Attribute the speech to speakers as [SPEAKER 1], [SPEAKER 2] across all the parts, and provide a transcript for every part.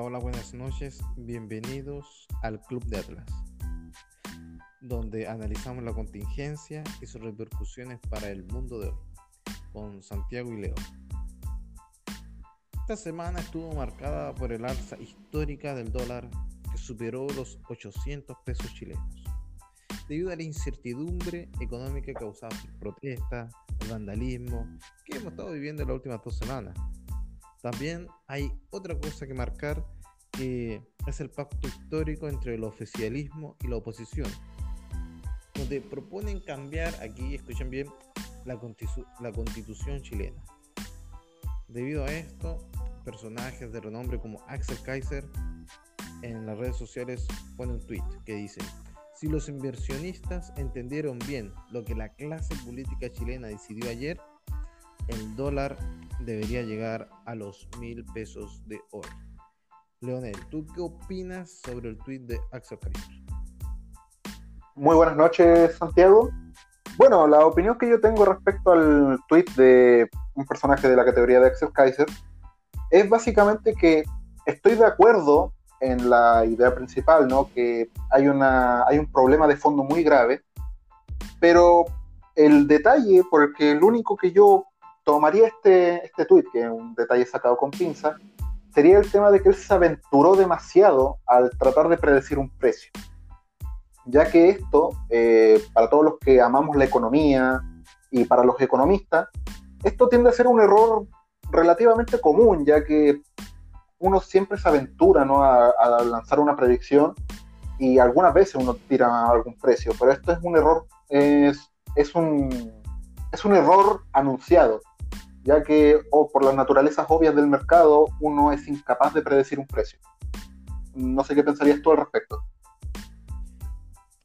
[SPEAKER 1] Hola, hola, buenas noches. Bienvenidos al Club de Atlas, donde analizamos la contingencia y sus repercusiones para el mundo de hoy, con Santiago y Leo. Esta semana estuvo marcada por el alza histórica del dólar que superó los 800 pesos chilenos, debido a la incertidumbre económica causada por protestas, el vandalismo que hemos estado viviendo en las últimas dos semanas también hay otra cosa que marcar es el pacto histórico entre el oficialismo y la oposición, donde proponen cambiar, aquí escuchen bien, la, la constitución chilena. Debido a esto, personajes de renombre como Axel Kaiser en las redes sociales ponen un tweet que dice, si los inversionistas entendieron bien lo que la clase política chilena decidió ayer, el dólar debería llegar a los mil pesos de hoy. Leonel, ¿tú qué opinas sobre el tweet de Axel Kaiser?
[SPEAKER 2] Muy buenas noches, Santiago. Bueno, la opinión que yo tengo respecto al tweet de un personaje de la categoría de Axel Kaiser es básicamente que estoy de acuerdo en la idea principal, ¿no? Que hay, una, hay un problema de fondo muy grave, pero el detalle por el único que yo tomaría este, este tuit, que es un detalle sacado con pinza, sería el tema de que él se aventuró demasiado al tratar de predecir un precio. Ya que esto, eh, para todos los que amamos la economía y para los economistas, esto tiende a ser un error relativamente común, ya que uno siempre se aventura ¿no? a, a lanzar una predicción y algunas veces uno tira algún precio, pero esto es un error, es, es, un, es un error anunciado ya que o por las naturalezas obvias del mercado uno es incapaz de predecir un precio. No sé qué pensarías tú al respecto.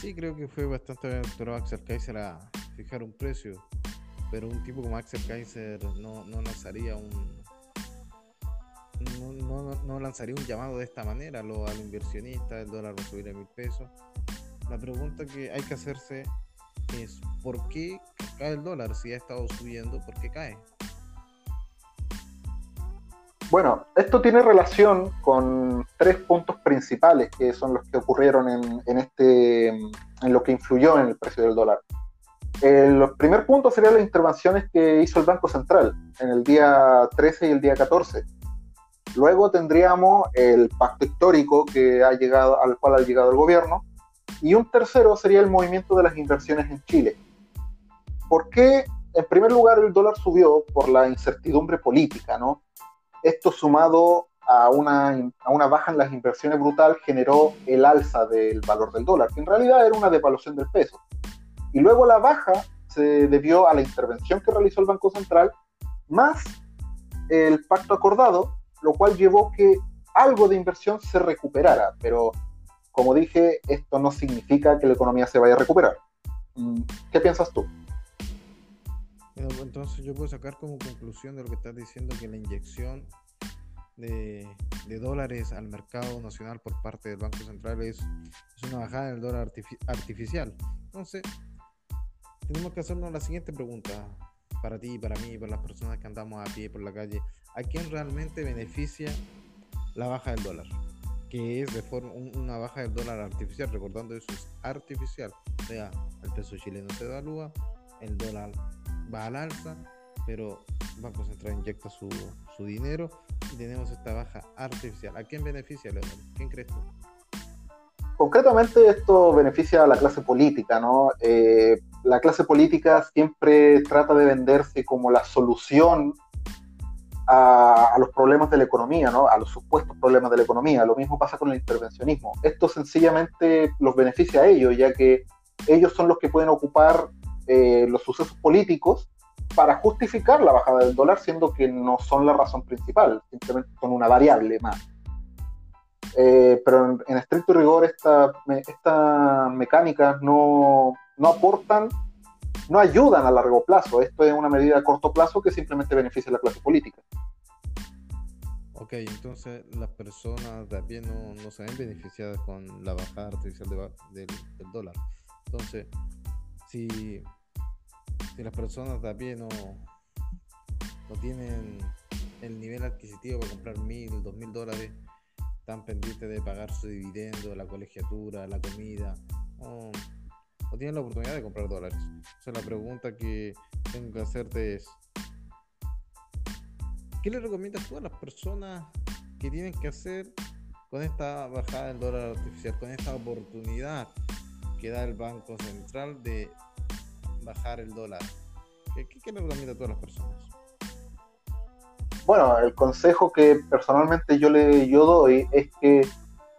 [SPEAKER 1] Sí, creo que fue bastante aventurado Axel Kaiser a fijar un precio, pero un tipo como Axel Kaiser no, lanzaría un no, lanzaría un llamado de esta manera lo, al inversionista, el dólar va a subir a mil pesos. La pregunta que hay que hacerse es ¿por qué cae el dólar? Si ha estado subiendo, ¿por qué cae?
[SPEAKER 2] Bueno, esto tiene relación con tres puntos principales que son los que ocurrieron en, este, en lo que influyó en el precio del dólar. El primer punto sería las intervenciones que hizo el Banco Central en el día 13 y el día 14. Luego tendríamos el pacto histórico que ha llegado, al cual ha llegado el gobierno. Y un tercero sería el movimiento de las inversiones en Chile. ¿Por qué? En primer lugar, el dólar subió por la incertidumbre política, ¿no? Esto sumado a una, a una baja en las inversiones brutal generó el alza del valor del dólar, que en realidad era una devaluación del peso. Y luego la baja se debió a la intervención que realizó el Banco Central, más el pacto acordado, lo cual llevó que algo de inversión se recuperara, pero como dije, esto no significa que la economía se vaya a recuperar. Mm, ¿Qué piensas tú?
[SPEAKER 1] Entonces yo puedo sacar como conclusión de lo que estás diciendo que la inyección de, dólares al mercado nacional por parte del Banco Central es, una bajada del dólar artificial. Entonces, tenemos que hacernos la siguiente pregunta para ti, para mí, para las personas que andamos a pie por la calle. ¿A quién realmente beneficia la baja del dólar? Que es de forma una baja del dólar artificial, recordando eso es artificial. O sea, el peso chileno se devalúa, el dólar va al alza, pero Banco Central inyecta su, su dinero y tenemos esta baja artificial. ¿A quién beneficia, Leonel? ¿Quién crees tú?
[SPEAKER 2] Concretamente esto beneficia a la clase política, ¿no? Eh, la clase política siempre trata de venderse como la solución a, a, los problemas de la economía, ¿no? A los supuestos problemas de la economía. Lo mismo pasa con el intervencionismo. Esto sencillamente los beneficia a ellos, ya que ellos son los que pueden ocupar eh, los sucesos políticos para justificar la bajada del dólar, siendo que no son la razón principal, simplemente son una variable más. Eh, pero en, estricto rigor, estas esta mecánicas no, no aportan, no ayudan a largo plazo. Esto es una medida a corto plazo que simplemente beneficia a la clase política.
[SPEAKER 1] Ok, entonces las personas de pie no, no se ven beneficiadas con la bajada artificial del, del dólar. Entonces, si si las personas de a pie no, no tienen el nivel adquisitivo para comprar mil, dos mil dólares, están pendientes de pagar su dividendo, la colegiatura, la comida, o, tienen la oportunidad de comprar dólares. O la pregunta que tengo que hacerte es, ¿qué le recomiendas tú a las personas que tienen que hacer con esta bajada del dólar artificial, con esta oportunidad que da el Banco Central de bajar el dólar? ¿Qué, qué, le recomiendas tú a las personas?
[SPEAKER 2] Bueno, el consejo que personalmente yo le yo doy es que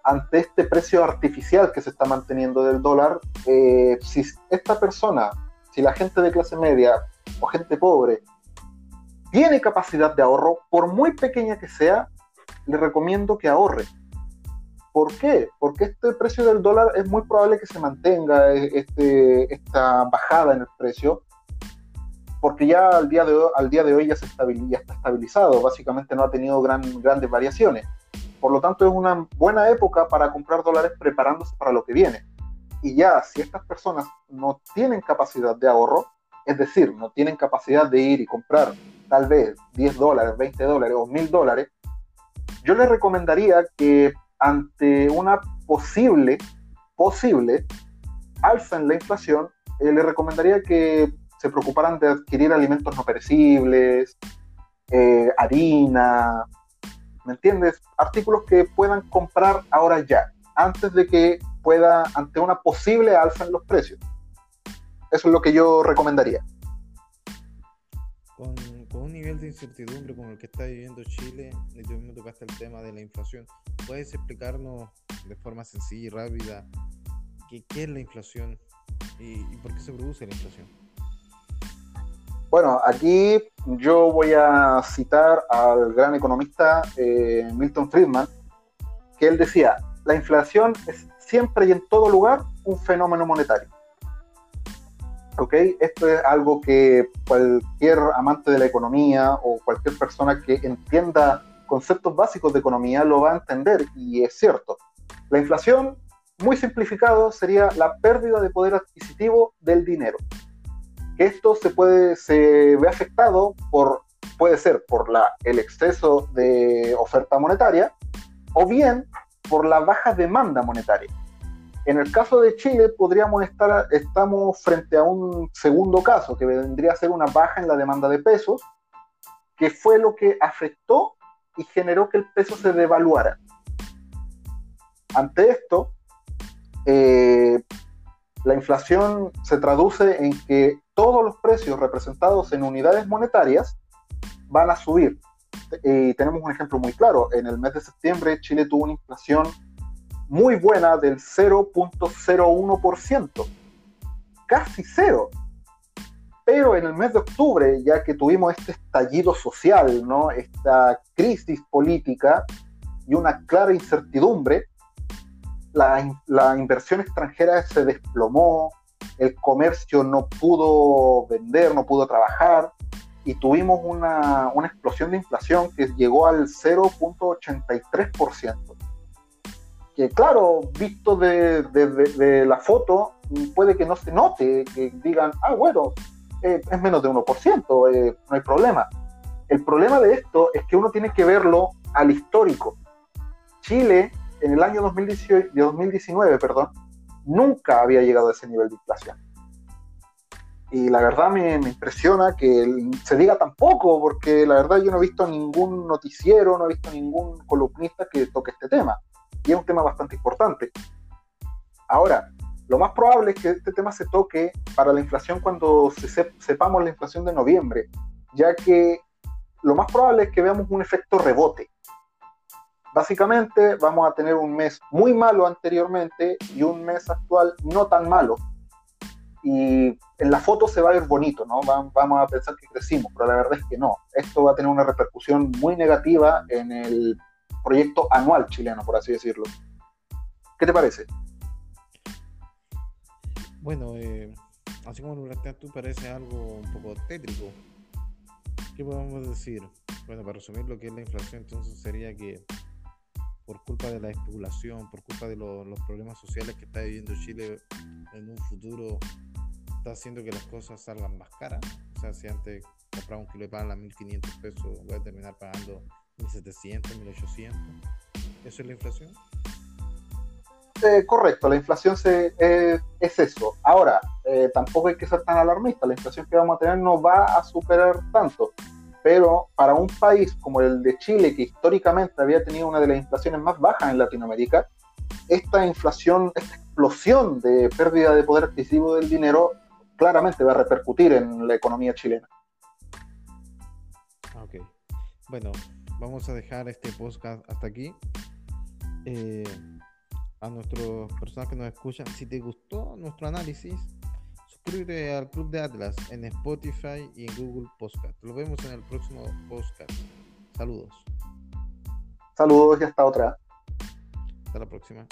[SPEAKER 2] ante este precio artificial que se está manteniendo del dólar, eh, si esta persona, si la gente de clase media o gente pobre tiene capacidad de ahorro, por muy pequeña que sea, le recomiendo que ahorre. ¿Por qué? Porque este precio del dólar es muy probable que se mantenga, e, este, esta bajada en el precio, porque ya al día de hoy, al día de hoy ya, se está estabilizado, básicamente no ha tenido gran, grandes variaciones. Por lo tanto, es una buena época para comprar dólares preparándose para lo que viene. Y ya, si estas personas no tienen capacidad de ahorro, es decir, no tienen capacidad de ir y comprar tal vez 10 dólares, 20 dólares o 1000 dólares, yo les recomendaría que ante una posible, posible alza en la inflación, eh, les recomendaría que se preocuparan de adquirir alimentos no perecibles, eh, harina, ¿me entiendes? Artículos que puedan comprar ahora ya, antes de que pueda, ante una posible alza en los precios. Eso es lo que yo recomendaría.
[SPEAKER 1] Con, un nivel de incertidumbre como el que está viviendo Chile, y tú mismo tocaste el tema de la inflación, ¿puedes explicarnos de forma sencilla y rápida qué, qué es la inflación y por qué se produce la inflación?
[SPEAKER 2] Bueno, aquí yo voy a citar al gran economista eh, Milton Friedman, que él decía, la inflación es siempre y en todo lugar un fenómeno monetario. ¿Ok? Esto es algo que cualquier amante de la economía o cualquier persona que entienda conceptos básicos de economía lo va a entender y es cierto. La inflación, muy simplificado, sería la pérdida de poder adquisitivo del dinero esto se puede se ve afectado por puede ser por la, el exceso de oferta monetaria o bien por la baja demanda monetaria. En el caso de Chile podríamos estar estamos frente a un segundo caso que vendría a ser una baja en la demanda de pesos, que fue lo que afectó y generó que el peso se devaluara. Ante esto, eh, la inflación se traduce en que todos los precios representados en unidades monetarias van a subir. Y tenemos un ejemplo muy claro. En el mes de septiembre Chile tuvo una inflación muy buena del 0.01%. Casi cero. Pero en el mes de octubre, ya que tuvimos este estallido social, ¿no? esta crisis política y una clara incertidumbre, la, la inversión extranjera se desplomó, el comercio no pudo vender, no pudo trabajar y tuvimos una, explosión de inflación que llegó al 0.83%. Que claro, visto de, la foto, puede que no se note, que digan, ah, bueno, eh, es menos de 1%, eh, no hay problema. El problema de esto es que uno tiene que verlo al histórico. Chile, en el año 2018, 2019, perdón, nunca había llegado a ese nivel de inflación. Y la verdad me, impresiona que se diga tan poco, porque la verdad yo no he visto ningún noticiero, no he visto ningún columnista que toque este tema. Y es un tema bastante importante. Ahora, lo más probable es que este tema se toque para la inflación cuando sepamos la inflación de noviembre, ya que lo más probable es que veamos un efecto rebote. Básicamente vamos a tener un mes muy malo anteriormente y un mes actual no tan malo. Y en la foto se va a ver bonito, ¿no? Vamos a pensar que crecimos, pero la verdad es que no. Esto va a tener una repercusión muy negativa en el proyecto anual chileno, por así decirlo. ¿Qué te parece?
[SPEAKER 1] Bueno, eh, así como lo planteas tú, parece algo un poco tétrico. ¿Qué podemos decir? Bueno, para resumir lo que es la inflación, entonces sería que por culpa de la especulación, por culpa de los problemas sociales que está viviendo Chile en un futuro, está haciendo que las cosas salgan más caras. O sea, si antes compraba un kilo de pan a 1.500 pesos, voy a terminar pagando 1.700, 1.800. ¿Eso es la inflación?
[SPEAKER 2] Eh, correcto, la inflación eh, es eso. Ahora, eh, tampoco hay que ser tan alarmista, la inflación que vamos a tener no va a superar tanto, pero para un país como el de Chile, que históricamente había tenido una de las inflaciones más bajas en Latinoamérica, esta inflación, esta explosión de pérdida de poder adquisitivo del dinero, claramente va a repercutir en la economía chilena.
[SPEAKER 1] Ok. Bueno, vamos a dejar este podcast hasta aquí. A nuestras personas que nos escuchan, si te gustó nuestro análisis, suscríbete al Club de Atlas en Spotify y en Google Podcast. Lo vemos en el próximo podcast. Saludos.
[SPEAKER 2] Saludos y hasta otra.
[SPEAKER 1] Hasta la próxima.